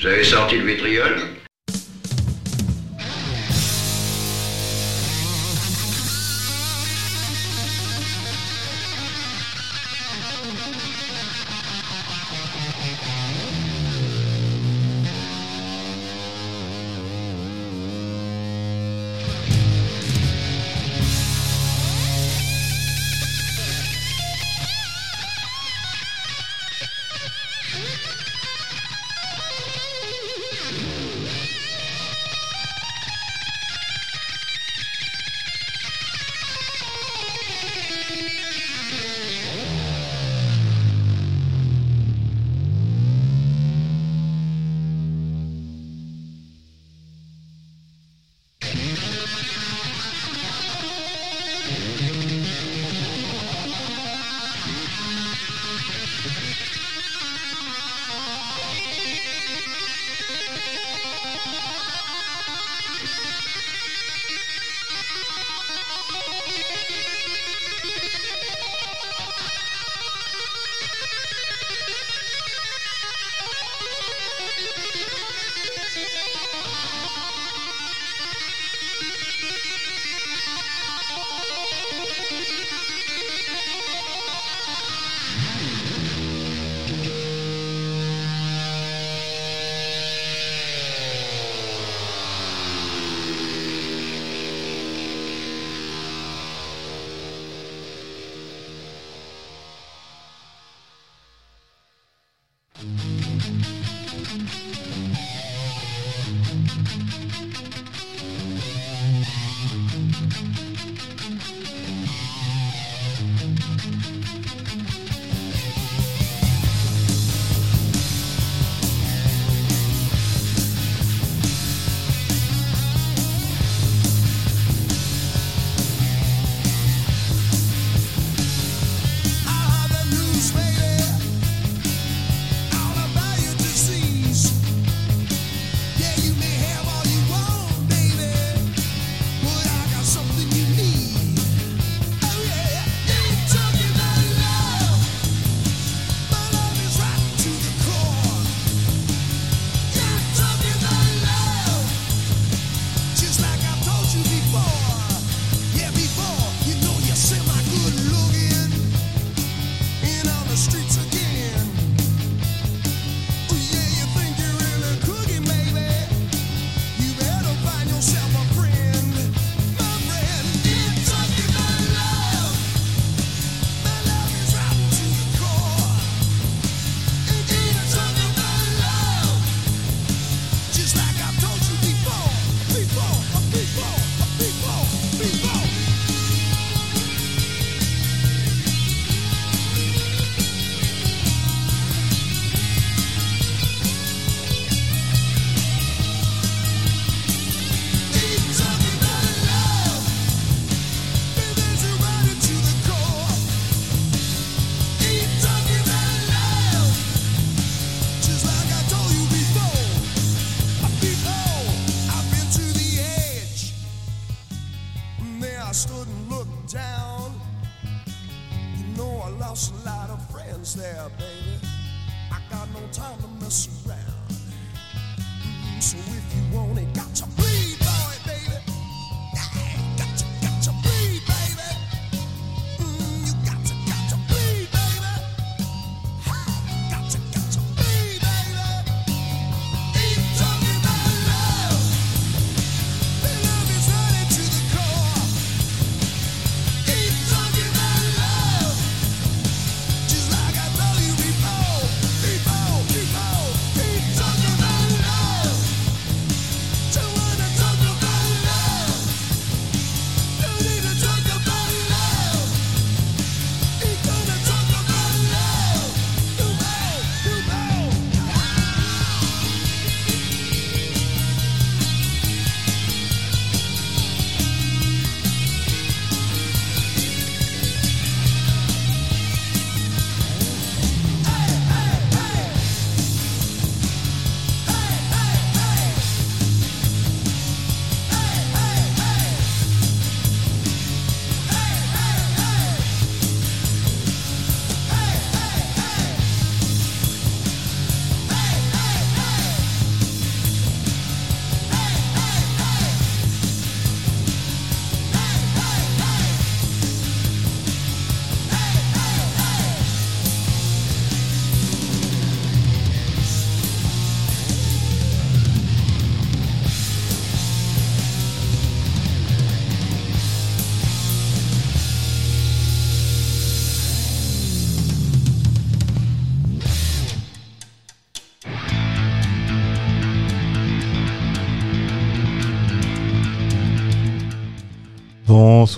Vous avez sorti le vitriol?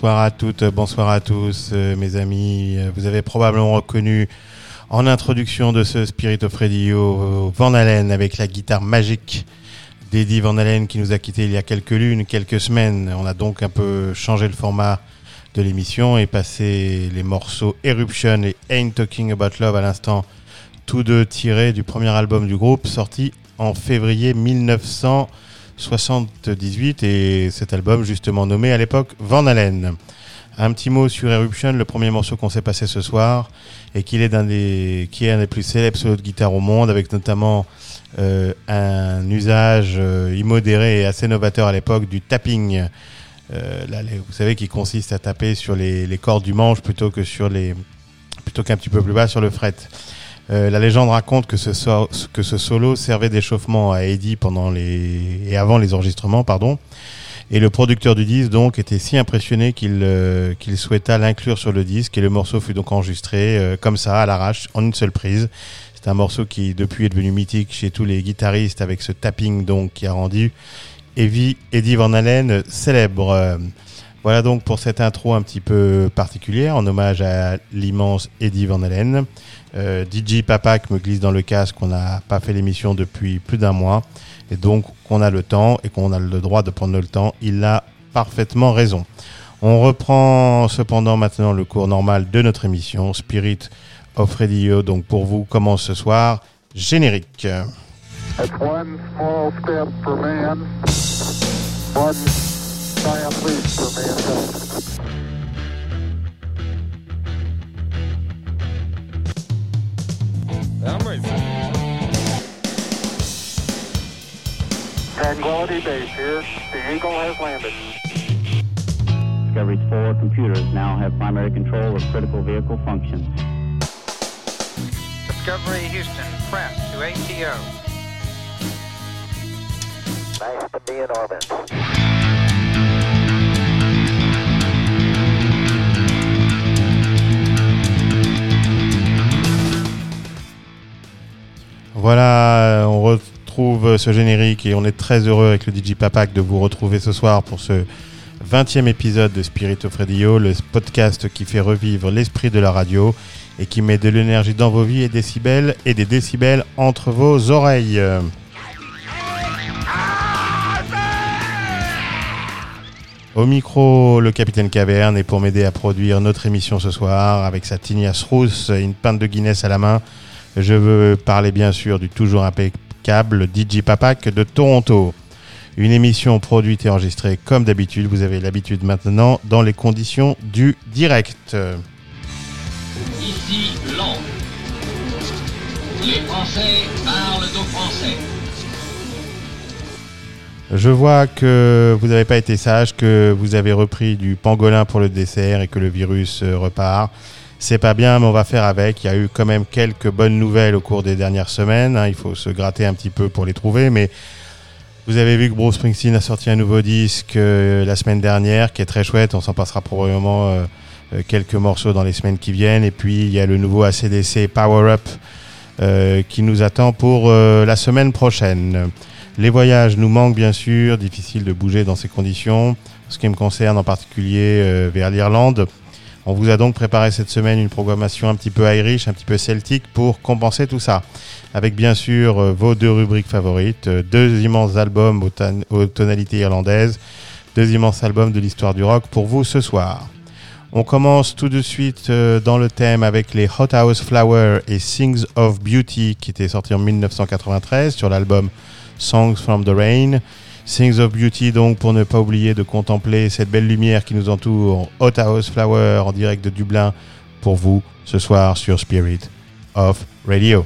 Bonsoir à toutes, bonsoir à tous, euh, mes amis. Vous avez probablement reconnu en introduction de ce Spirit of Radio Van Halen avec la guitare magique d'Eddie Van Halen qui nous a quitté il y a quelques lunes, quelques semaines. On a donc un peu changé le format de l'émission et passé les morceaux Eruption et Ain't Talking About Love à l'instant, tous deux tirés du premier album du groupe sorti en février 1978 et cet album justement nommé à l'époque Van Halen. Un petit mot sur Eruption, le premier morceau qu'on s'est passé ce soir et qui est un des plus célèbres solos de guitare au monde avec notamment euh, un usage euh, immodéré et assez novateur à l'époque du tapping euh, vous savez, qui consiste à taper sur les, cordes du manche plutôt que sur les, plutôt qu'un petit peu plus bas sur le fret. Euh, la légende raconte que ce, solo servait d'échauffement à Eddie pendant les et avant les enregistrements, pardon. Et le producteur du disque donc était si impressionné qu'il euh, qu'il souhaita l'inclure sur le disque et le morceau fut donc enregistré comme ça à l'arrache en une seule prise. C'est un morceau qui depuis est devenu mythique chez tous les guitaristes avec ce tapping donc qui a rendu Evie Eddie Van Halen célèbre. Voilà donc pour cette intro un petit peu particulière en hommage à l'immense Eddie Van Halen. Euh, DJ Papak me glisse dans le casque qu'on n'a pas fait l'émission depuis plus d'un mois et donc qu'on a le temps et qu'on a le droit de prendre le temps. Il a parfaitement raison. On reprend cependant maintenant le cours normal de notre émission Spirit of Radio. Donc pour vous commence ce soir générique. Giant leap for mankind. I'm ready. Tranquility Base here. The Eagle has landed. Discovery's four computers now have primary control of critical vehicle functions. Discovery Houston, press to ATO. Voilà, on retrouve ce générique et on est très heureux avec le DJ Papak de vous retrouver ce soir pour ce 20e épisode de Spirit of Radio, le podcast qui fait revivre l'esprit de la radio et qui met de l'énergie dans vos vies et décibels et des décibels entre vos oreilles. Au micro, le capitaine Caverne est pour m'aider à produire notre émission ce soir avec sa tignasse rousse et une pinte de Guinness à la main. Je veux parler bien sûr du toujours impeccable DJ Papak de Toronto. Une émission produite et enregistrée comme d'habitude. Vous avez l'habitude maintenant dans les conditions du direct. Ici Londres. Les Français parlent aux Français. Je vois que vous n'avez pas été sage, que vous avez repris du pangolin pour le dessert et que le virus euh, repart. C'est pas bien, mais on va faire avec. Il y a eu quand même quelques bonnes nouvelles au cours des dernières semaines. Hein. Il faut se gratter un petit peu pour les trouver, mais vous avez vu que Bruce Springsteen a sorti un nouveau disque euh, la semaine dernière, qui est très chouette. On s'en passera probablement euh, quelques morceaux dans les semaines qui viennent. Et puis il y a le nouveau ACDC Power Up qui nous attend pour la semaine prochaine. Les voyages nous manquent bien sûr, difficile de bouger dans ces conditions. ce qui me concerne en particulier euh, vers l'Irlande, on vous a donc préparé cette semaine une programmation un petit peu irish, un petit peu celtique pour compenser tout ça. Avec bien sûr euh, vos deux rubriques favorites, euh, deux immenses albums aux, tonalités irlandaises, deux immenses albums de l'histoire du rock pour vous ce soir. On commence tout de suite dans le thème avec les Hot House Flower et Things of Beauty qui étaient sortis en 1993 sur l'album Songs from the Rain. Things of Beauty, donc, pour ne pas oublier de contempler cette belle lumière qui nous entoure. Hot House Flower en direct de Dublin pour vous ce soir sur Spirit of Radio.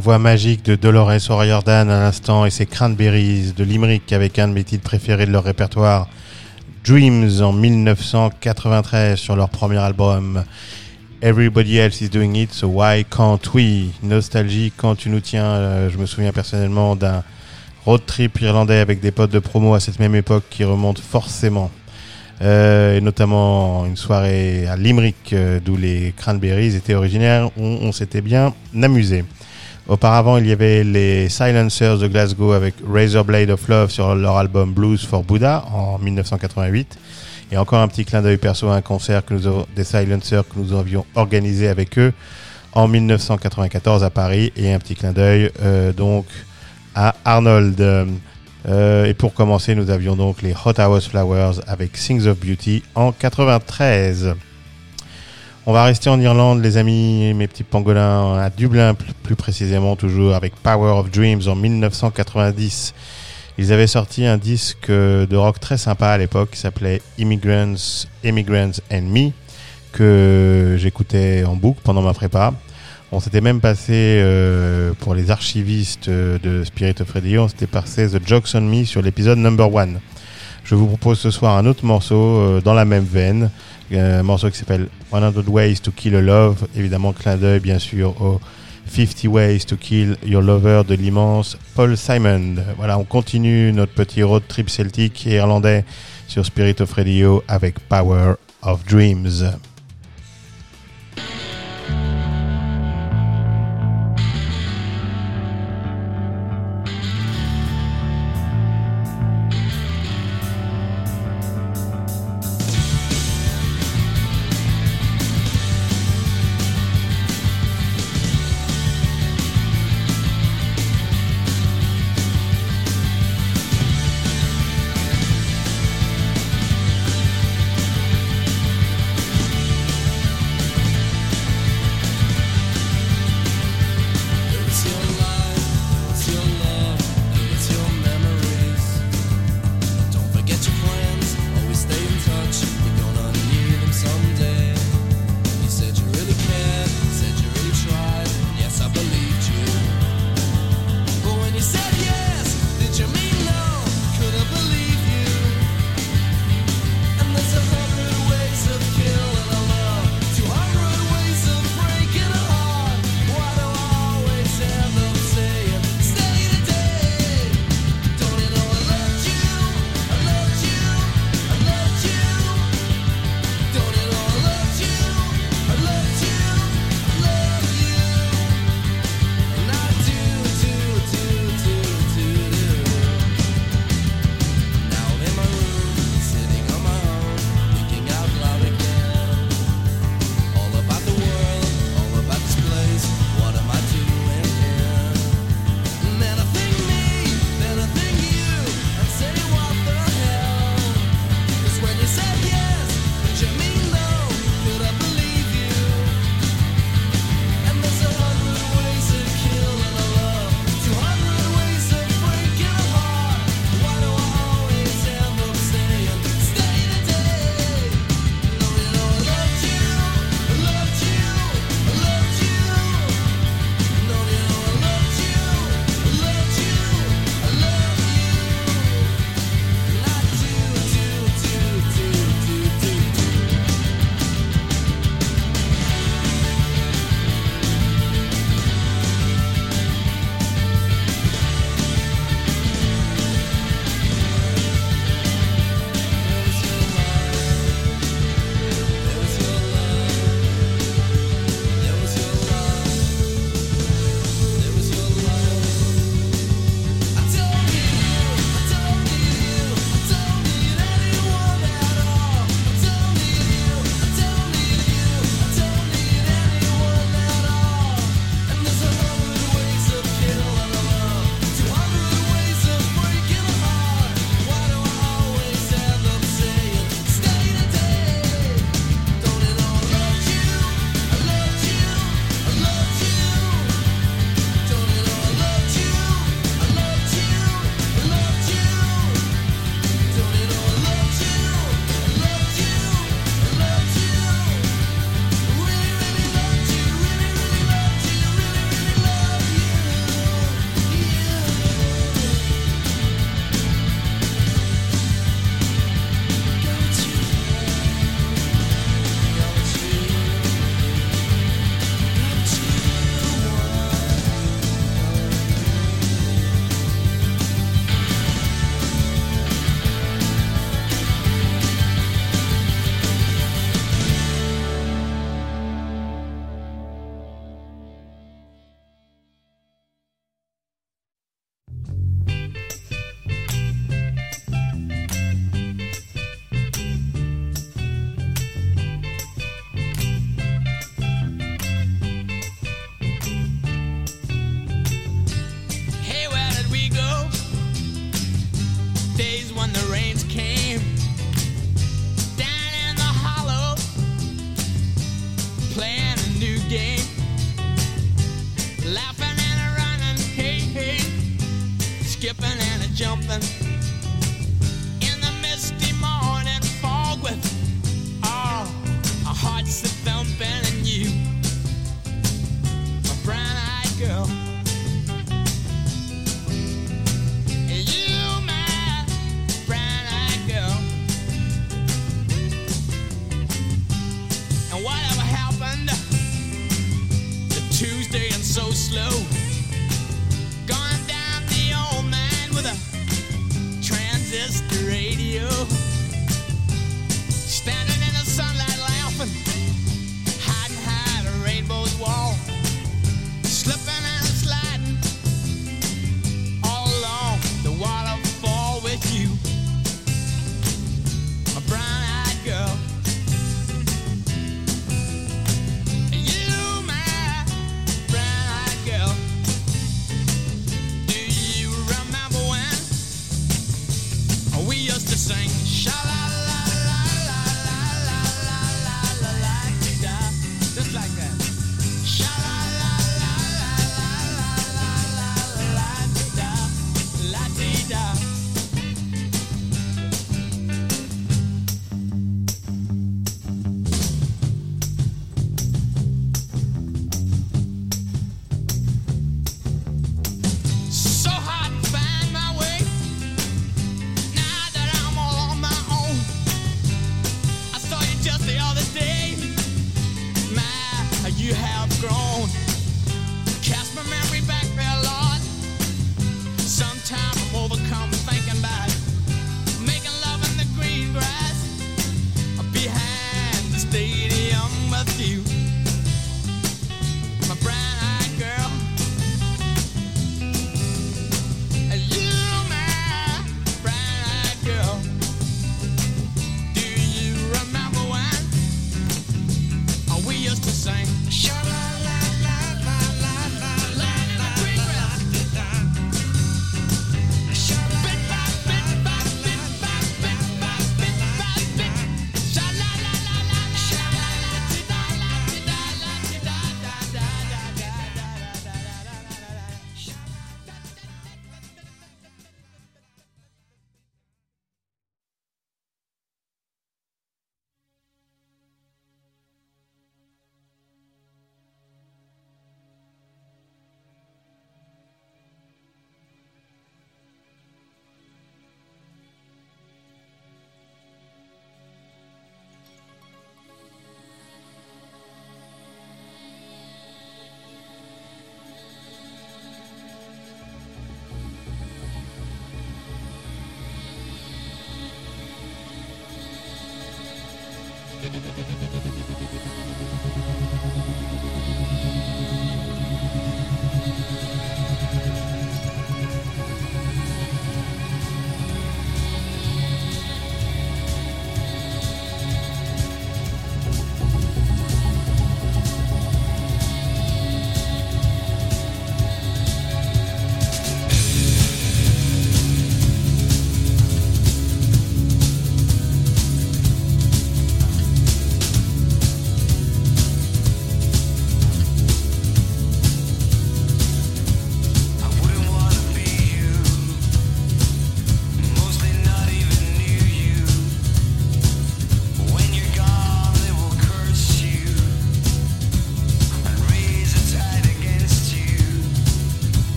Voix magique de Dolores O'Riordan à l'instant et ses Cranberries de Limerick avec un de mes titres préférés de leur répertoire, Dreams en 1993 sur leur premier album. Everybody else is doing it, so why can't we? Nostalgie quand tu nous tiens, euh, je me souviens personnellement d'un road trip irlandais avec des potes de promo à cette même époque qui remonte forcément. Euh, et notamment une soirée à Limerick euh, d'où les Cranberries étaient originaires, on s'était bien amusé. Auparavant, il y avait les Silencers de Glasgow avec Razor Blade of Love sur leur album Blues for Buddha en 1988. Et encore un petit clin d'œil perso à un concert que nous avons, des Silencers que nous avions organisé avec eux en 1994 à Paris. Et un petit clin d'œil euh, donc à Arnold. Euh, et pour commencer, nous avions donc les Hot House Flowers avec Things of Beauty en 93. On va rester en Irlande, les amis, mes petits pangolins, à Dublin plus précisément, toujours avec Power of Dreams en 1990. Ils avaient sorti un disque de rock très sympa à l'époque qui s'appelait Immigrants, Immigrants and Me, que j'écoutais en boucle pendant ma prépa. On s'était même passé, euh, pour les archivistes de Spirit of Radio, on s'était passé The Jokes on Me sur l'épisode number one. Je vous propose ce soir un autre morceau euh, dans la même veine, un morceau qui s'appelle 100 Ways to Kill a Love, évidemment clin d'œil bien sûr au 50 Ways to Kill Your Lover de l'immense Paul Simon. Voilà, on continue notre petit road trip celtique et irlandais sur Spirit of Radio avec Power of Dreams.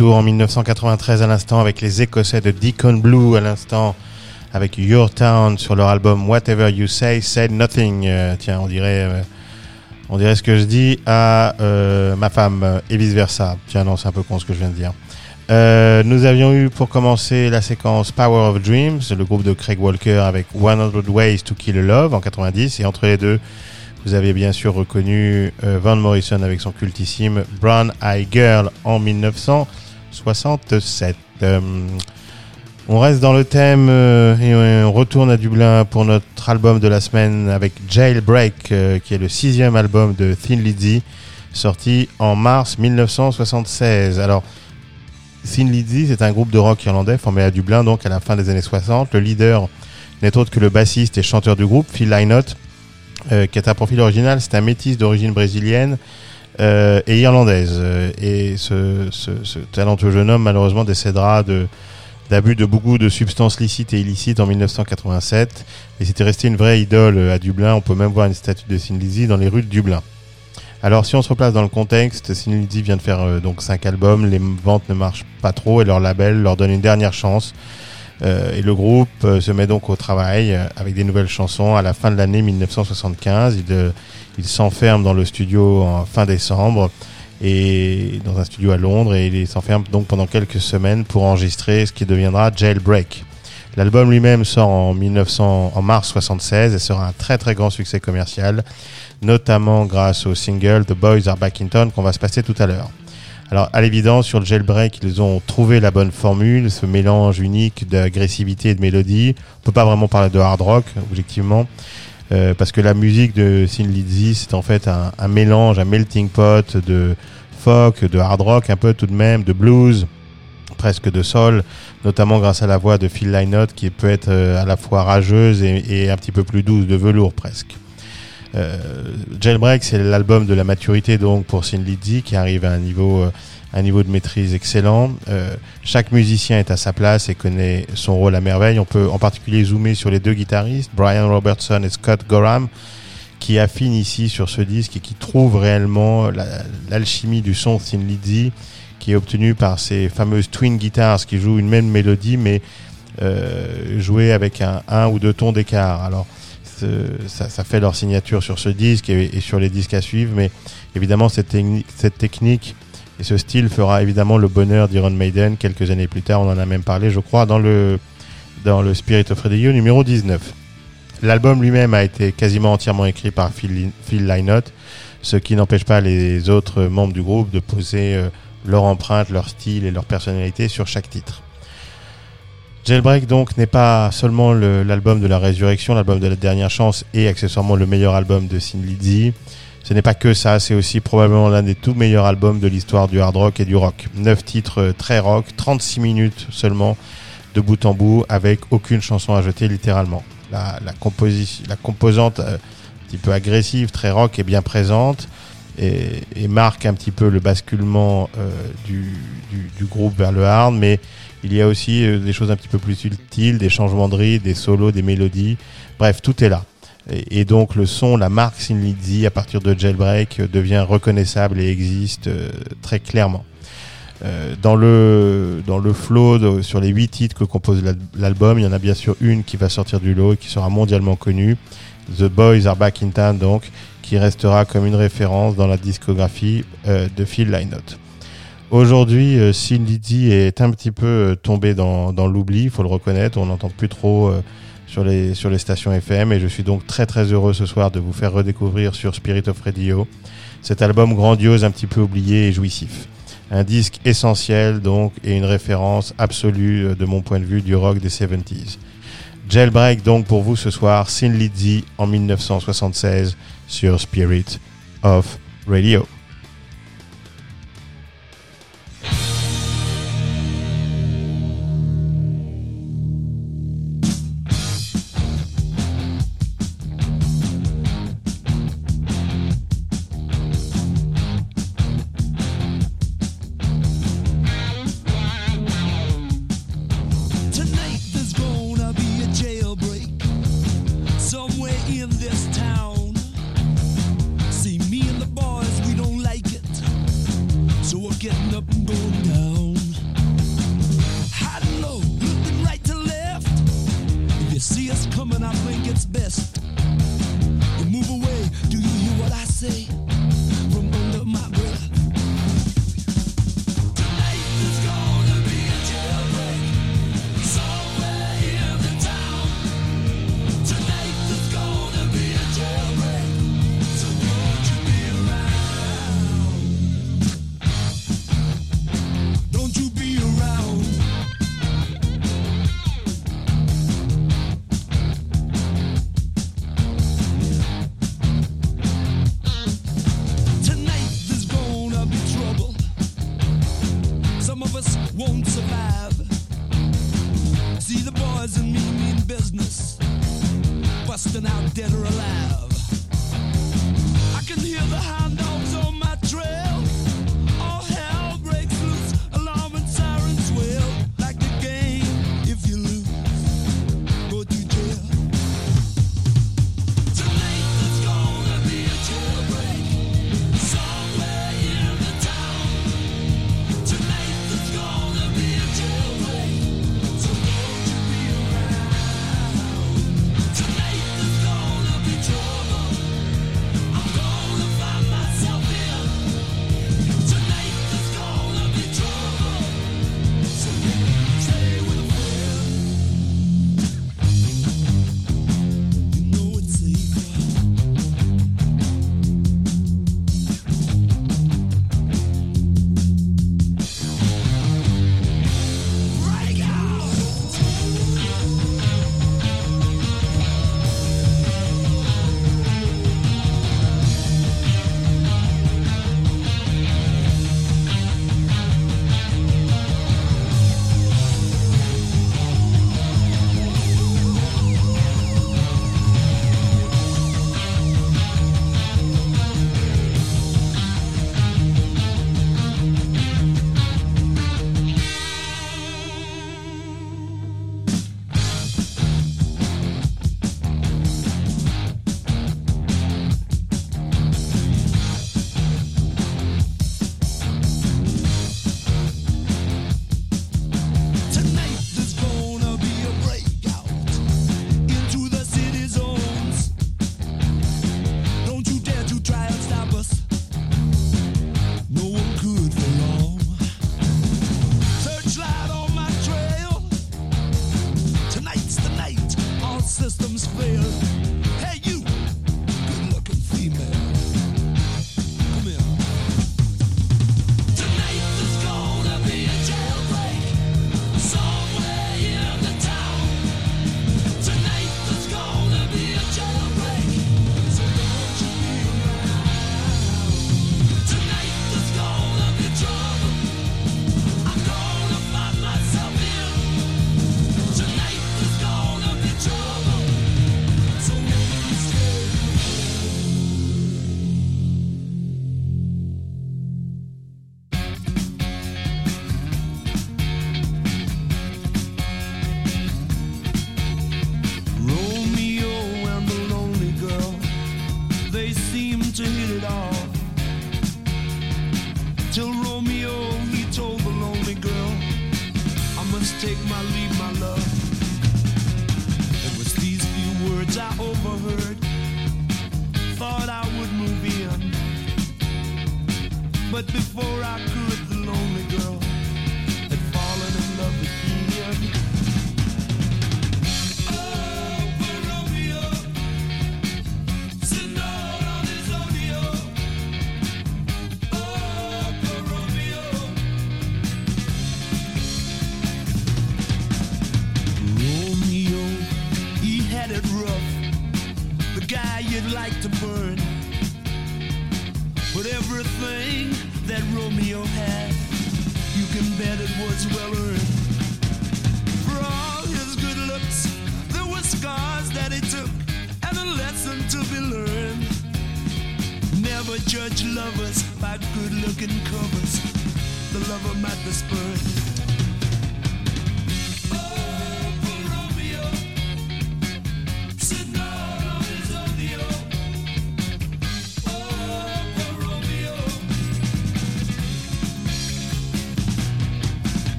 En 1993 à l'instant avec les Écossais de Deacon Blue à l'instant avec Your Town sur leur album Whatever You Say, Say Nothing. Euh, tiens, on dirait, euh, on dirait ce que je dis à euh, ma femme et vice versa. Tiens, non, c'est un peu con ce que je viens de dire. Nous avions eu pour commencer la séquence Power of Dreams, le groupe de Craig Walker avec 100 Ways to Kill a Love en 90 et entre les deux, vous avez bien sûr reconnu Van Morrison avec son cultissime Brown Eye Girl en 1967. Euh, on reste dans le thème euh, et on retourne à Dublin pour notre album de la semaine avec Jailbreak, euh, qui est le sixième album de Thin Lizzy, sorti en mars 1976. Alors, Thin Lizzy, c'est un groupe de rock irlandais formé à Dublin, donc à la fin des années 60. Le leader n'est autre que le bassiste et chanteur du groupe, Phil Lynott, qui est un profil original. C'est un métis d'origine brésilienne euh, et irlandaise. Euh, Et ce, talentueux jeune homme, malheureusement, décédera de d'abus de beaucoup de substances licites et illicites en 1987. Et c'était resté une vraie idole à Dublin. On peut même voir une statue de Lizzy dans les rues de Dublin. Alors si on se replace dans le contexte, Lizzy vient de faire euh, donc cinq albums, les ventes ne marchent pas trop et leur label leur donne une dernière chance. Euh, et le groupe se met donc au travail avec des nouvelles chansons à la fin de l'année 1975. Il, il s'enferme dans le studio en fin décembre et dans un studio à Londres et il s'enferme donc pendant quelques semaines pour enregistrer ce qui deviendra Jailbreak. L'album lui-même sort en 1900, en mars 76 et sera un très très grand succès commercial, notamment grâce au single The Boys Are Back in Town qu'on va se passer tout à l'heure. Alors, à l'évidence, sur jailbreak, ils ont trouvé la bonne formule, ce mélange unique d'agressivité et de mélodie. On peut pas vraiment parler de hard rock, objectivement, euh, parce que la musique de Thin Lizzy, c'est en fait un, un mélange, un melting pot de folk, de hard rock, un peu tout de même, de blues, presque de soul, notamment grâce à la voix de Phil Lynott, qui peut être euh, à la fois rageuse et, et un petit peu plus douce, de velours presque. Euh, Jailbreak, c'est l'album de la maturité donc pour Sin Lizzy qui arrive à un niveau, euh, un niveau de maîtrise excellent. Euh, chaque musicien est à sa place et connaît son rôle à merveille. On peut en particulier zoomer sur les deux guitaristes, Brian Robertson et Scott Gorham, qui affinent ici sur ce disque et qui trouvent réellement la- l'alchimie du son Thin Lizzy qui est obtenu par ces fameuses twin guitars qui jouent une même mélodie mais euh, jouées avec un, ou deux tons d'écart. Alors ça, fait leur signature sur ce disque et, sur les disques à suivre, mais évidemment cette technique et ce style fera évidemment le bonheur d'Iron Maiden quelques années plus tard. On en a même parlé, je crois, dans le dans le Spirit of Radio numéro 19. L'album lui-même a été quasiment entièrement écrit par Phil, Lynott, ce qui n'empêche pas les autres membres du groupe de poser euh, leur empreinte, leur style et leur personnalité sur chaque titre. Jailbreak donc n'est pas seulement le- l'album de la résurrection, l'album de la dernière chance et accessoirement le meilleur album de Sin Lizzy. Ce n'est pas que ça, c'est aussi probablement l'un des tout meilleurs albums de l'histoire du hard rock et du rock. Neuf titres euh, très rock, 36 minutes seulement de bout en bout avec aucune chanson à jeter littéralement. La, la, composante euh, un petit peu agressive, très rock est bien présente et, marque un petit peu le basculement euh, du, groupe vers le hard, mais il y a aussi des choses un petit peu plus subtiles, des changements de rythme, des solos, des mélodies. Bref, tout est là. Et, donc le son, la marque Sin Lizzy à partir de Jailbreak euh, devient reconnaissable et existe euh, très clairement. Euh, dans le dans le flow sur les huit titres que compose l'al- l'album, il y en a bien sûr une qui va sortir du lot et qui sera mondialement connue, The Boys Are Back in Town donc, qui restera comme une référence dans la discographie de Phil Lynott. Aujourd'hui, euh, Sin est un petit peu tombé dans, dans l'oubli, il faut le reconnaître. On n'entend plus trop sur, les, sur les stations FM et je suis donc très très heureux ce soir de vous faire redécouvrir sur Spirit of Radio cet album grandiose, un petit peu oublié et jouissif. Un disque essentiel donc et une référence absolue euh, de mon point de vue du rock des 70s. Jailbreak donc pour vous ce soir, Sin Lizzy en 1976 sur Spirit of Radio.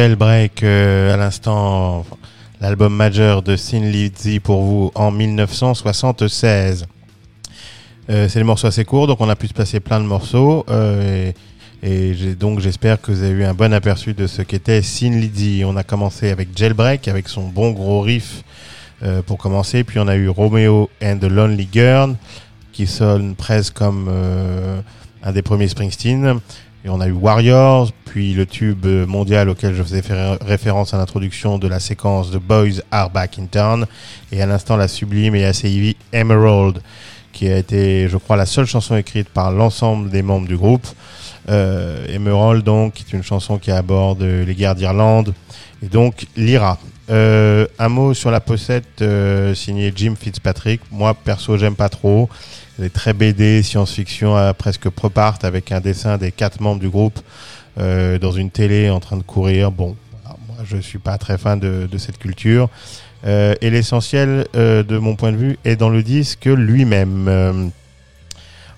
Jailbreak euh, à l'instant, l'album majeur de Sin Lizzy pour vous en 1976. Euh, c'est des morceaux assez courts, donc on a pu se passer plein de morceaux. euh, et donc j'espère que vous avez eu un bon aperçu de ce qu'était Sin Lizzy. On a commencé avec Jailbreak, avec son bon gros riff pour commencer. Puis on a eu Romeo and the Lonely Girl, qui sonne presque comme un des premiers Springsteen. Et on a eu Warriors, puis le tube mondial auquel je faisais référence à l'introduction de la séquence de Boys Are Back in Town. Et à l'instant, la sublime et assez heavy Emerald, qui a été, je crois, la seule chanson écrite par l'ensemble des membres du groupe. Euh, Emerald, donc, est une chanson qui aborde les guerres d'Irlande et donc l'IRA. Euh, un mot sur la pochette euh, signée Jim Fitzpatrick. Moi, perso, j'aime pas trop. Est très BD, science-fiction, euh, presque prop-art, avec un dessin des quatre membres du groupe euh, dans une télé en train de courir. Bon, moi, je suis pas très fan de, cette culture. Euh, et l'essentiel, de mon point de vue, est dans le disque lui-même.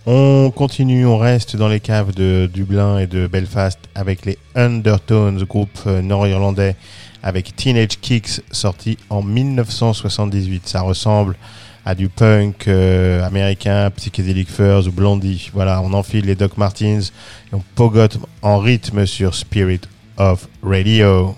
On continue, on reste dans les caves de Dublin et de Belfast avec les Undertones, groupe nord-irlandais, avec Teenage Kicks sorti en 1978. Ça ressemble à du punk euh, américain, Psychedelic Furs ou Blondie. Voilà, on enfile les Doc Martens et on pogote en rythme sur Spirit of Radio.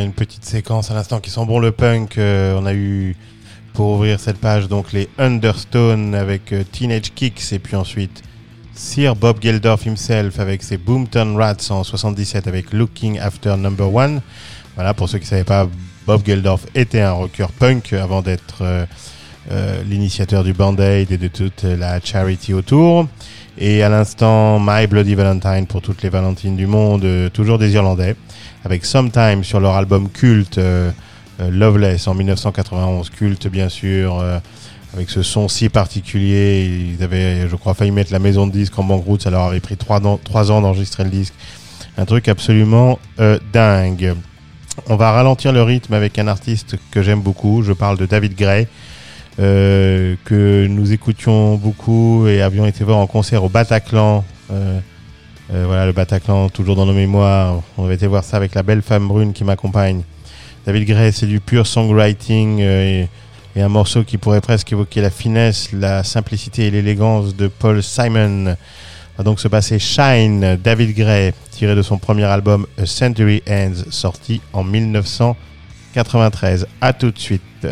Une petite séquence à l'instant qui sent bon le punk. Euh, on a eu pour ouvrir cette page donc les Understone avec euh, Teenage Kicks et puis ensuite Sir Bob Geldof himself avec ses Boomtown Rats en 77 avec Looking After Number One. Voilà, pour ceux qui ne savaient pas, Bob Geldof était un rocker punk avant d'être euh, l'initiateur du Band-Aid et de toute la charity autour. Et à l'instant, My Bloody Valentine pour toutes les Valentines du monde, euh, toujours des Irlandais, avec Sometime sur leur album culte euh, euh, Loveless en 1991, culte bien sûr, avec ce son si particulier. Ils avaient, je crois, failli mettre la maison de disque en banqueroute, ça leur avait pris trois, trois ans d'enregistrer le disque. Un truc absolument dingue. On va ralentir le rythme avec un artiste que j'aime beaucoup. Je parle de David Gray, euh, que nous écoutions beaucoup et avions été voir en concert au Bataclan. Euh, euh, voilà, le Bataclan, toujours dans nos mémoires. On avait été voir ça avec la belle femme brune qui m'accompagne. David Gray, c'est du pur songwriting et, et un morceau qui pourrait presque évoquer la finesse, la simplicité et l'élégance de Paul Simon. Va donc se passer Shine, David Gray, tiré de son premier album A Century Ends, sorti en 1993. À tout de suite.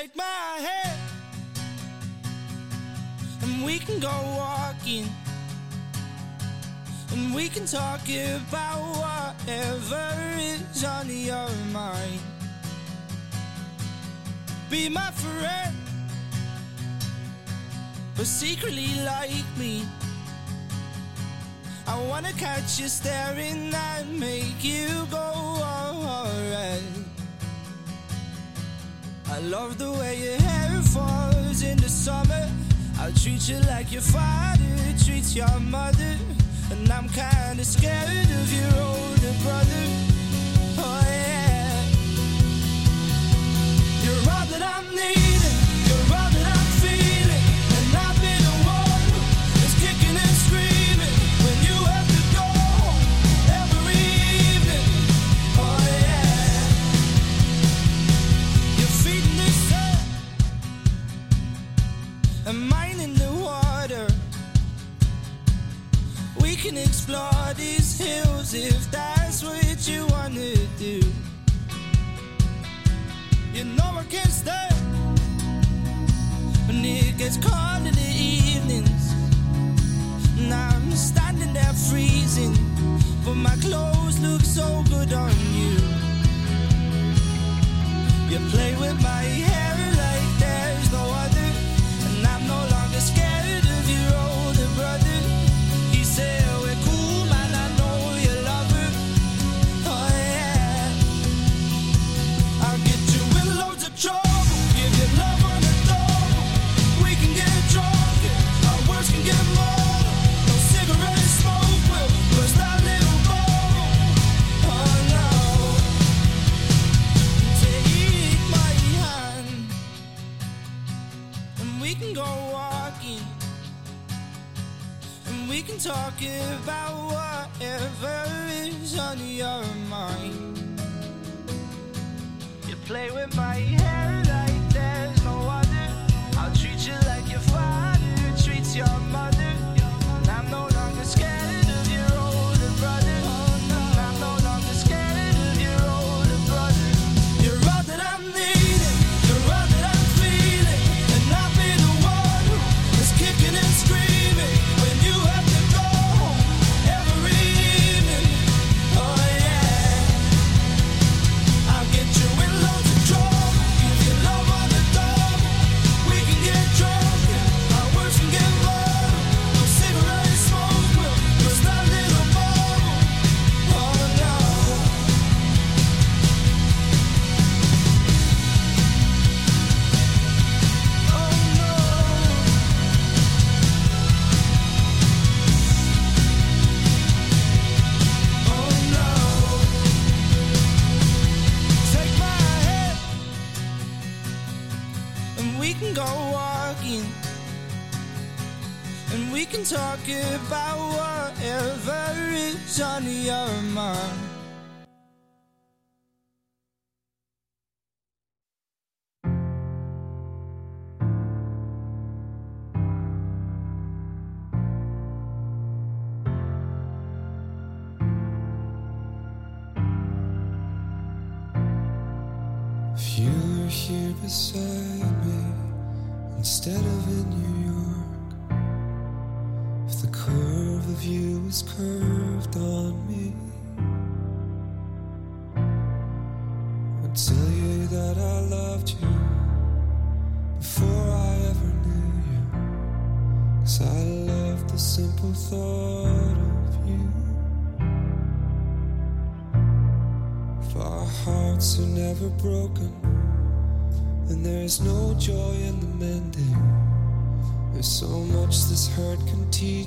Take my hand and we can go walking and we can talk about whatever is on your mind. Be my friend, but secretly like me. I wanna catch you staring and make you go I love the way your hair falls in the summer. I'll treat you like your father treats your mother. And I'm kinda scared of your older brother. Oh, yeah. You're all that I'm needing. can explore these hills if that's what you wanna do. You know I can't stay when it gets cold in the evenings, and I'm standing there freezing, but my clothes look so good on you. You play with my hair. talk about whatever is on your mind. You play with my head.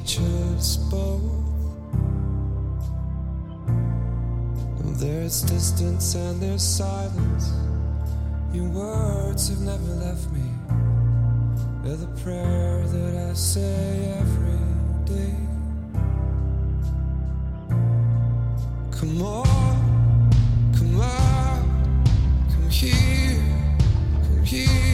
teachers both. There's distance and there's silence. Your words have never left me. They're the prayer that I say every day. Come on, come out, come here, come here.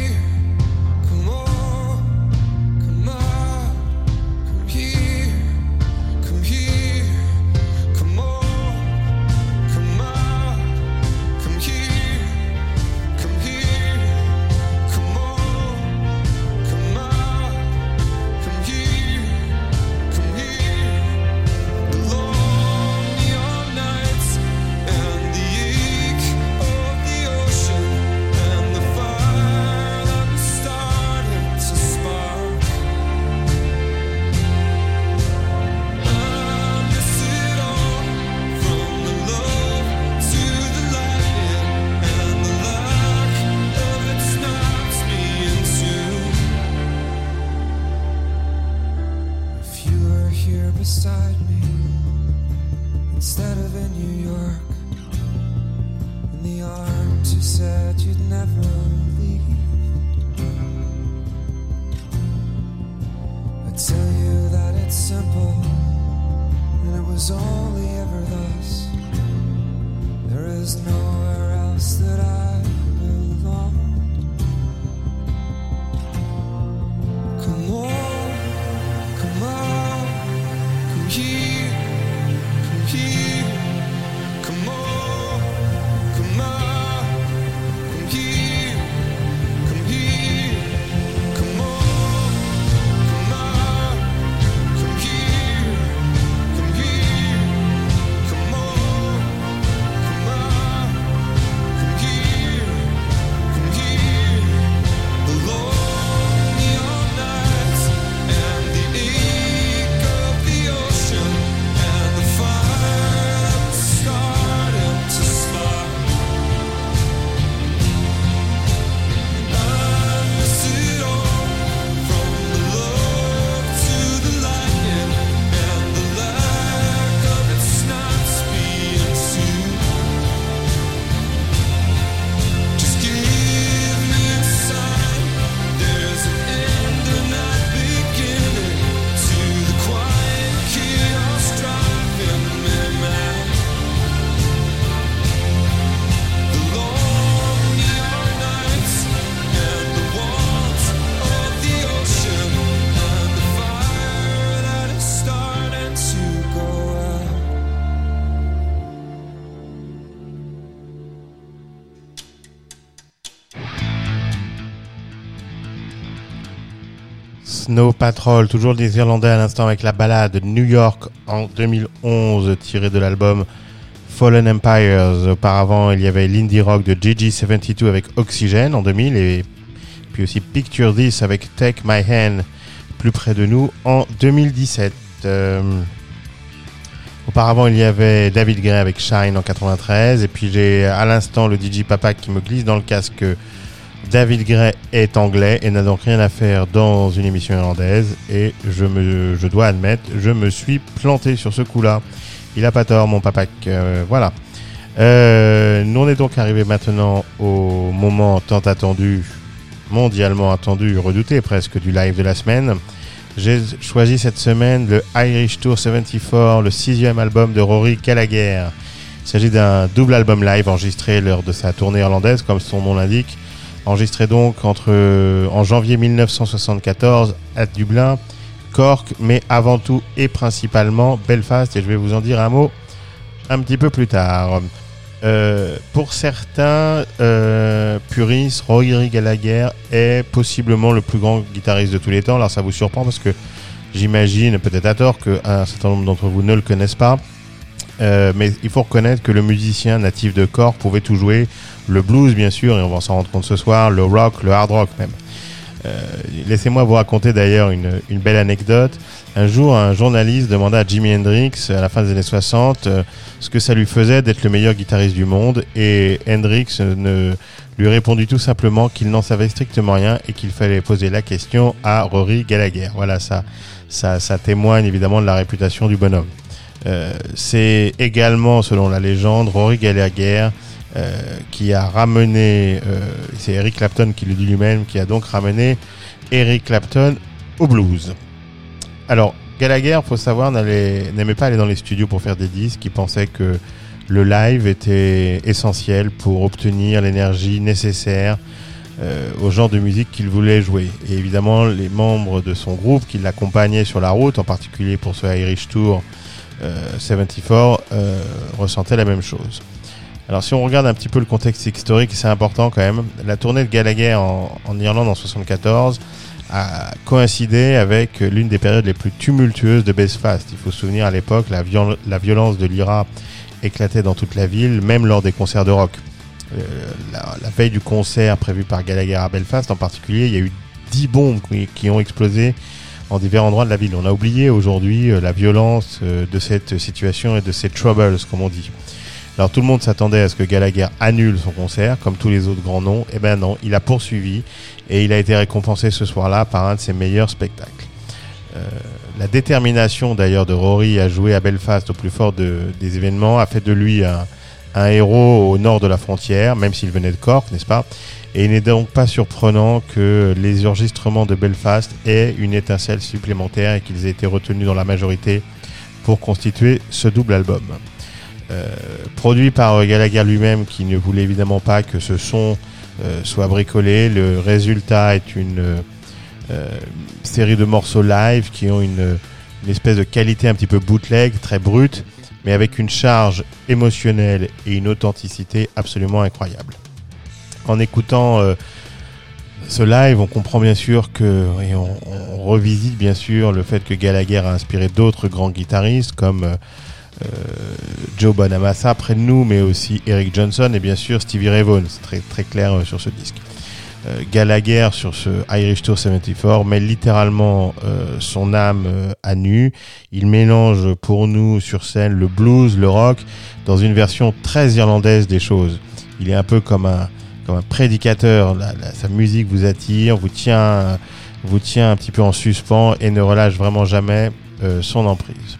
Snow Patrol, toujours des Irlandais à l'instant avec la balade New York en 2011 tirée de l'album Fallen Empires. Auparavant, il y avait l'indie rock de GG72 avec Oxygen en 2000 et puis aussi Picture This avec Take My Hand plus près de nous en 2017. Euh, auparavant, il y avait David Gray avec Shine en 93 et puis j'ai à l'instant le DJ Papa qui me glisse dans le casque que David Gray est anglais et n'a donc rien à faire dans une émission irlandaise et je, me, je dois admettre, je me suis planté sur ce coup-là. Il a pas tort, mon papa. Euh, voilà. Euh, nous, on est donc arrivé maintenant au moment tant attendu, mondialement attendu, redouté presque, du live de la semaine. J'ai choisi cette semaine le Irish Tour 74, le sixième album de Rory Gallagher. Il s'agit d'un double album live enregistré lors de sa tournée irlandaise, comme son nom l'indique. Enregistré donc entre, en janvier 1974 à Dublin, Cork, mais avant tout et principalement Belfast, et je vais vous en dire un mot un petit peu plus tard. Euh, pour certains euh, puristes, Rory Gallagher est possiblement le plus grand guitariste de tous les temps. Alors ça vous surprend parce que j'imagine, peut-être à tort, qu'un certain nombre d'entre vous ne le connaissent pas. Euh, mais il faut reconnaître que le musicien natif de Cork pouvait tout jouer. Le blues, bien sûr, et on va s'en rendre compte ce soir, le rock, le hard rock même. Euh, Laissez-moi vous raconter d'ailleurs une, belle anecdote. Un jour, un journaliste demanda à Jimi Hendrix, à la fin des années 60, euh, ce que ça lui faisait d'être le meilleur guitariste du monde. Et Hendrix ne lui répondit tout simplement qu'il n'en savait strictement rien et qu'il fallait poser la question à Rory Gallagher. Voilà, ça, ça, témoigne évidemment de la réputation du bonhomme. Euh, c'est également, selon la légende, Rory Gallagher qui a ramené, euh, c'est Eric Clapton qui le dit lui-même, qui a donc ramené Eric Clapton au blues. Alors, Gallagher, faut savoir, n'aimait pas aller dans les studios pour faire des disques. Il pensait que le live était essentiel pour obtenir l'énergie nécessaire euh, au genre de musique qu'il voulait jouer. Et évidemment, les membres de son groupe qui l'accompagnaient sur la route, en particulier pour ce Irish Tour euh, 74, euh, ressentaient la même chose. Alors si on regarde un petit peu le contexte historique, c'est important quand même. La tournée de Gallagher en, Irlande en 74 a coïncidé avec l'une des périodes les plus tumultueuses de Belfast. Il faut se souvenir à l'époque, la, viol- la violence de l'IRA éclatait dans toute la ville, même lors des concerts de rock. Euh, la, veille du concert prévu par Gallagher à Belfast en particulier, il y a eu 10 bombes qui, qui ont explosé en divers endroits de la ville. On a oublié aujourd'hui euh, la violence euh, de cette situation et de ces troubles, comme on dit. Alors tout le monde s'attendait à ce que Gallagher annule son concert, comme tous les autres grands noms. Eh ben non, il a poursuivi et il a été récompensé ce soir-là par un de ses meilleurs spectacles. Euh, la détermination d'ailleurs de Rory à jouer à Belfast au plus fort de- des événements a fait de lui un héros au nord de la frontière, même s'il venait de Cork, n'est-ce pas? Et il n'est donc pas surprenant que les enregistrements de Belfast aient une étincelle supplémentaire et qu'ils aient été retenus dans la majorité pour constituer ce double album. Euh, produit par euh, Gallagher lui-même qui ne voulait évidemment pas que ce son euh, soit bricolé. Le résultat est une série de morceaux live qui ont une, espèce de qualité un petit peu bootleg, très brute, mais avec une charge émotionnelle et une authenticité absolument incroyable. En écoutant ce live, on comprend bien sûr que, et on, revisite bien sûr le fait que Gallagher a inspiré d'autres grands guitaristes comme Joe Bonamassa près de nous, mais aussi Eric Johnson et bien sûr Stevie Ray Vaughan. C'est très, très clair euh, sur ce disque. Euh, Gallagher sur ce Irish Tour 74 met littéralement euh, son âme euh, à nu. Il mélange pour nous sur scène le blues, le rock, dans une version très irlandaise des choses. Il est un peu comme un, comme un prédicateur. La- la- sa musique vous attire, vous tient, vous tient un petit peu en suspens et ne relâche vraiment jamais euh, son emprise.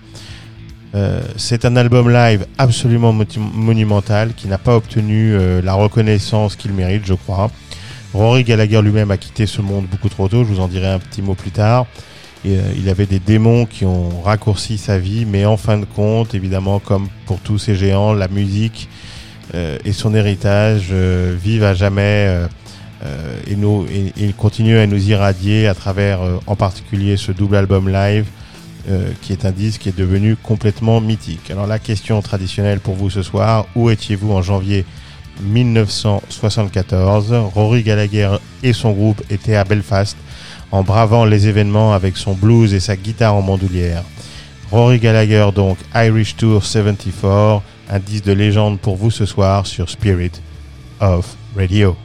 Euh, c'est un album live absolument monumental qui n'a pas obtenu euh, la reconnaissance qu'il mérite, je crois. Rory Gallagher lui-même a quitté ce monde beaucoup trop tôt, je vous en dirai un petit mot plus tard. Euh, il avait des démons qui ont raccourci sa vie, mais en fin de compte, évidemment, comme pour tous ces géants, la musique et son héritage vivent à jamais et, nous, et, continuent à nous irradier à travers, en particulier, ce double album live euh, qui est un disque qui est devenu complètement mythique. Alors la question traditionnelle pour vous ce soir, où étiez-vous en janvier 1974 Rory Gallagher et son groupe étaient à Belfast en bravant les événements avec son blues et sa guitare en bandoulière. Rory Gallagher donc Irish Tour 74, un disque de légende pour vous ce soir sur Spirit of Radio.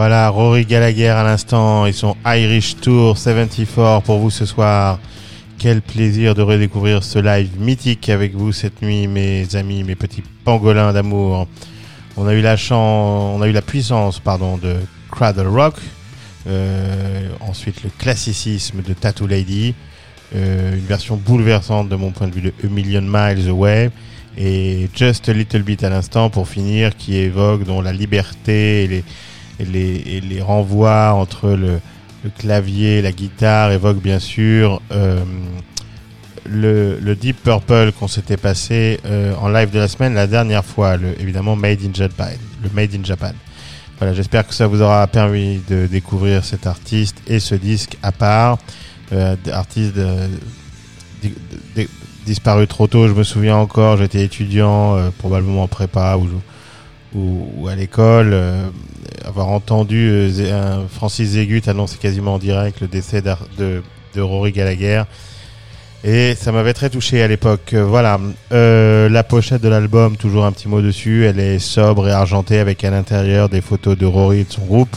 Voilà, Rory Gallagher à l'instant et son Irish Tour 74 pour vous ce soir. Quel plaisir de redécouvrir ce live mythique avec vous cette nuit, mes amis, mes petits pangolins d'amour. On a eu la chance, on a eu la puissance, pardon, de Cradle Rock. Euh, ensuite, le classicisme de Tattoo Lady. Euh, une version bouleversante de mon point de vue de A Million Miles Away. Et Just a Little Bit à l'instant pour finir, qui évoque dont la liberté et les, et les, les renvois entre le, le clavier la guitare évoquent bien sûr euh, le, Deep Purple qu'on s'était passé euh, en live de la semaine la dernière fois, évidemment Made in Japan. Le Made in Japan. Voilà, j'espère que ça vous aura permis de découvrir cet artiste et ce disque à part. Euh, artiste disparu trop tôt, je me souviens encore, j'étais étudiant, probablement en prépa ou, ou, à l'école, euh, avoir entendu euh, Francis Zégut annoncer quasiment en direct le décès de, Rory Gallagher. Et ça m'avait très touché à l'époque. Euh, Voilà, la pochette de l'album, toujours un petit mot dessus. Elle est sobre et argentée avec à l'intérieur des photos de Rory et de son groupe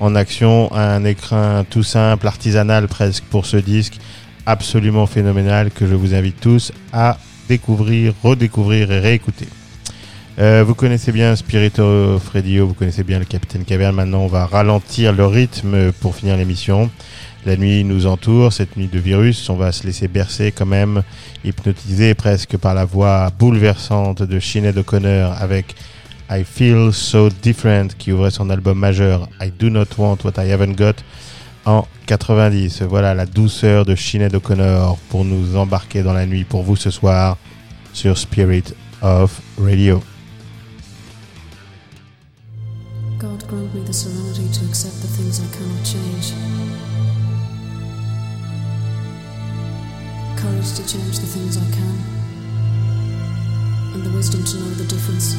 en action, un écrin tout simple, artisanal presque pour ce disque, absolument phénoménal que je vous invite tous à découvrir, redécouvrir et réécouter. Euh, vous connaissez bien Spirit of Radio, vous connaissez bien le Capitaine Caverne. Maintenant, on va ralentir le rythme pour finir l'émission. La nuit nous entoure, cette nuit de virus. On va se laisser bercer quand même, hypnotisé presque par la voix bouleversante de Sinead O'Connor avec I Feel So Different qui ouvrait son album majeur I Do Not Want What I Haven't Got en 90. Voilà la douceur de Sinead O'Connor pour nous embarquer dans la nuit pour vous ce soir sur Spirit of Radio. God grant me the serenity to accept the things I cannot change. Courage to change the things I can. And the wisdom to know the difference.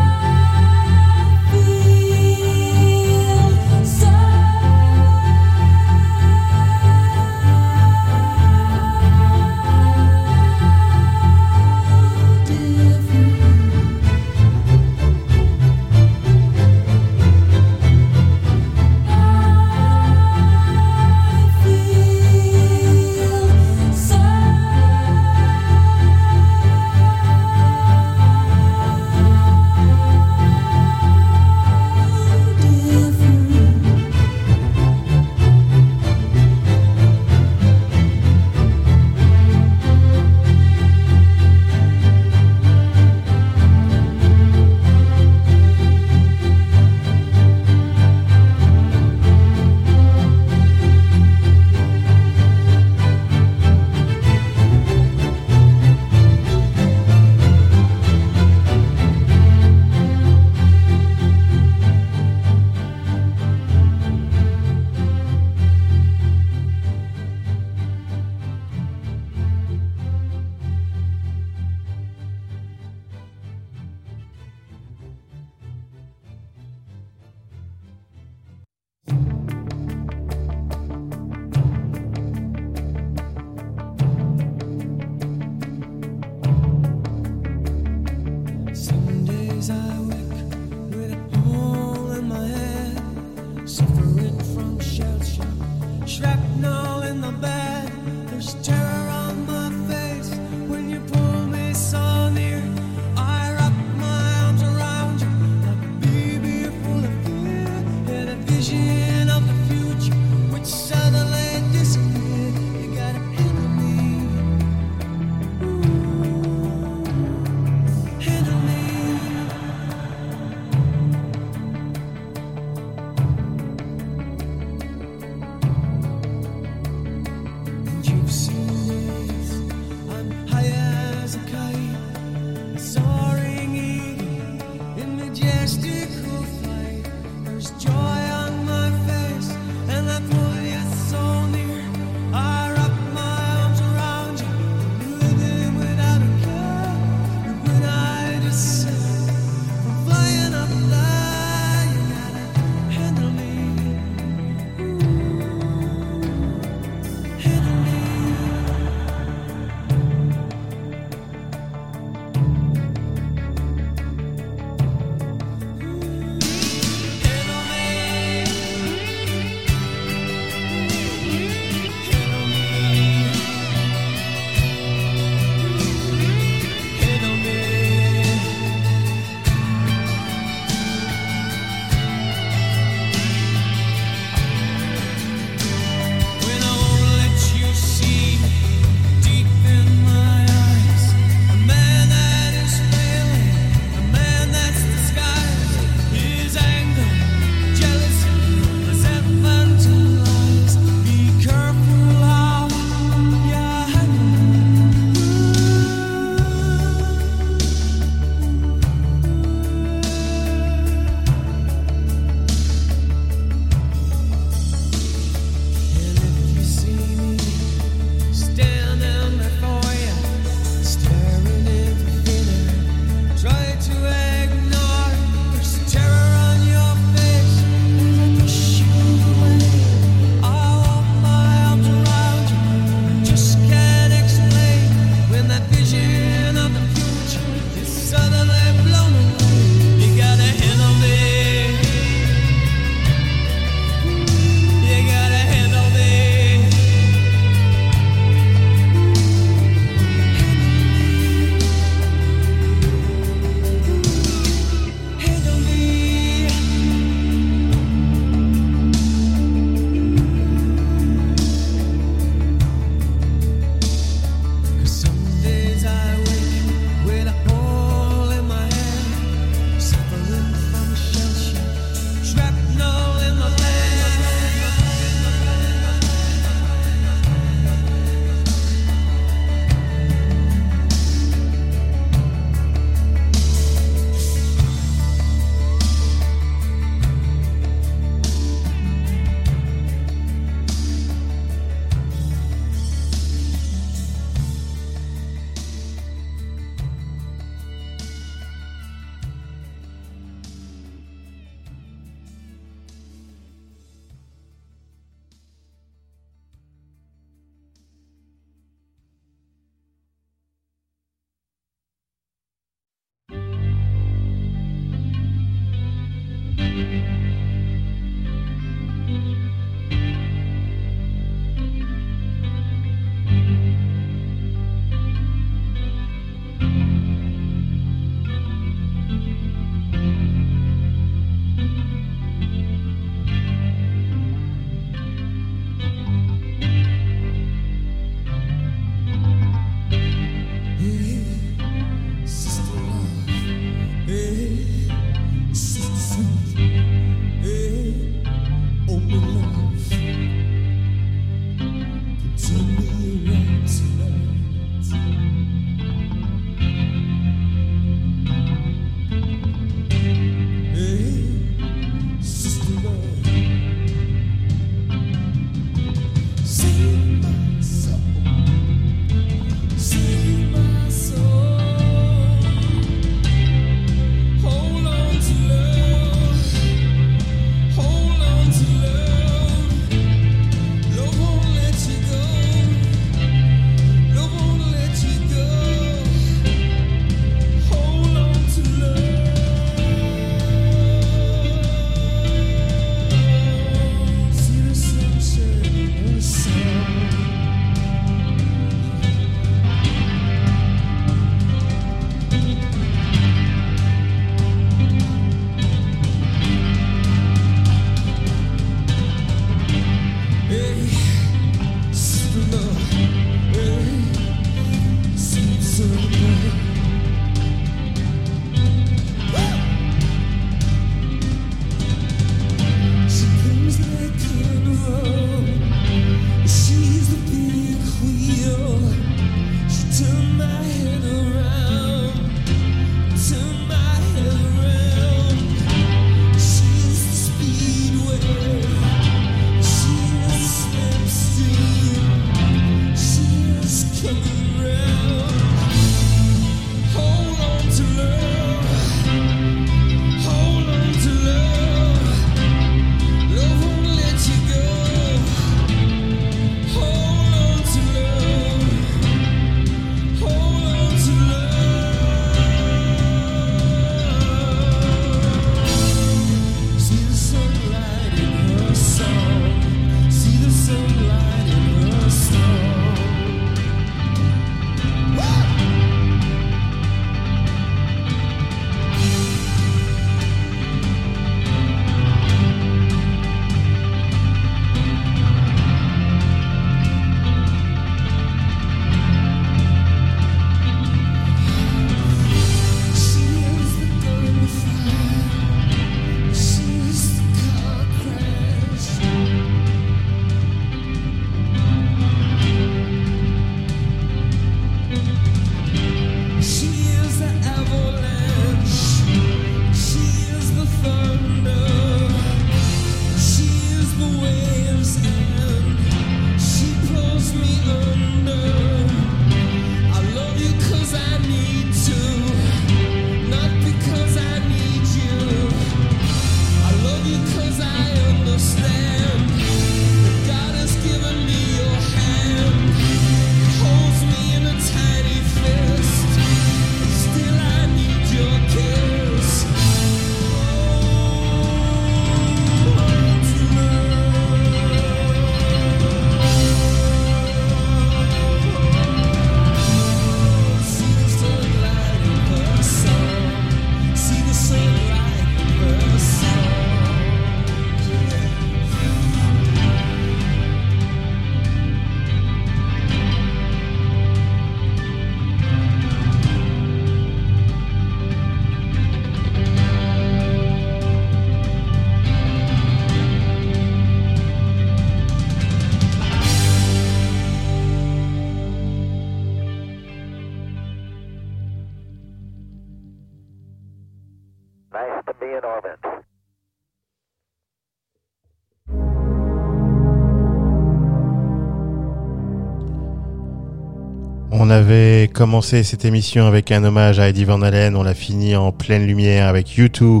Avait commencé cette émission avec un hommage à Eddie Van Halen, on l'a fini en pleine lumière avec U2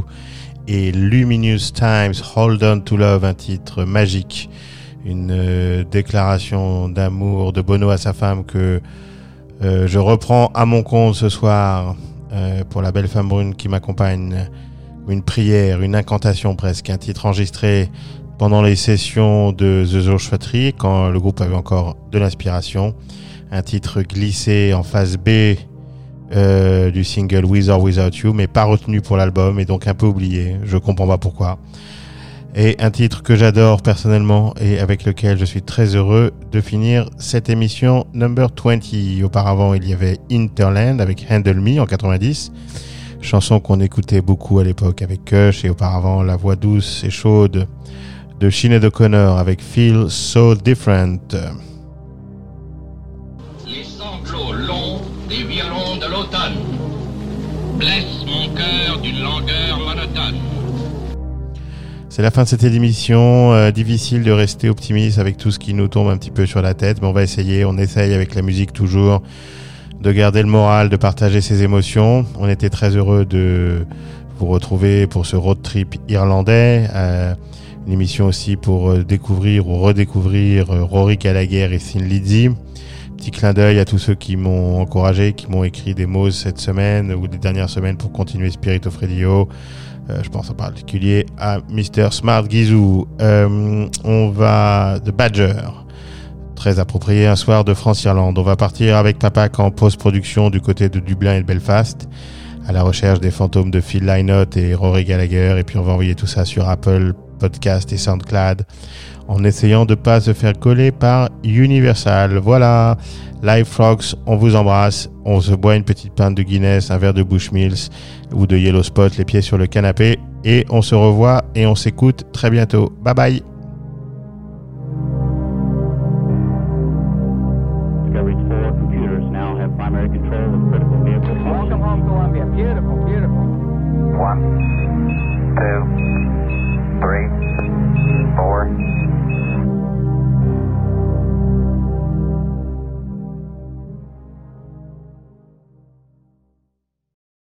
et Luminous Times Hold On to Love, un titre magique, une euh, déclaration d'amour de Bono à sa femme que euh, je reprends à mon compte ce soir euh, pour la belle femme brune qui m'accompagne, une prière, une incantation presque, un titre enregistré pendant les sessions de The Zoshvatri quand le groupe avait encore de l'inspiration un titre glissé en phase B euh, du single With or Without You, mais pas retenu pour l'album et donc un peu oublié. Je comprends pas pourquoi. Et un titre que j'adore personnellement et avec lequel je suis très heureux de finir cette émission number 20. Auparavant, il y avait Interland avec Handle Me en 90, chanson qu'on écoutait beaucoup à l'époque avec Kush et auparavant la voix douce et chaude de Sinead O'Connor avec Feel So Different. Blesse mon cœur d'une langueur monotone. C'est la fin de cette émission. Euh, difficile de rester optimiste avec tout ce qui nous tombe un petit peu sur la tête, mais on va essayer. On essaye avec la musique toujours de garder le moral, de partager ses émotions. On était très heureux de vous retrouver pour ce road trip irlandais. Euh, une émission aussi pour euh, découvrir ou redécouvrir Rory Gallagher et Thin Lizzy. Petit clin d'œil à tous ceux qui m'ont encouragé, qui m'ont écrit des mots cette semaine ou des dernières semaines pour continuer Spirit of Radio. Euh, je pense en particulier à Mr. Smart Gizou. Euh, on va de Badger. Très approprié un soir de France-Irlande. On va partir avec Papac en post-production du côté de Dublin et de Belfast à la recherche des fantômes de Phil Lynott et Rory Gallagher. Et puis on va envoyer tout ça sur Apple Podcast et SoundCloud en essayant de pas se faire coller par Universal. Voilà, Live Frogs, on vous embrasse. On se boit une petite pinte de Guinness, un verre de Bushmills ou de Yellow Spot, les pieds sur le canapé. Et on se revoit et on s'écoute très bientôt. Bye bye.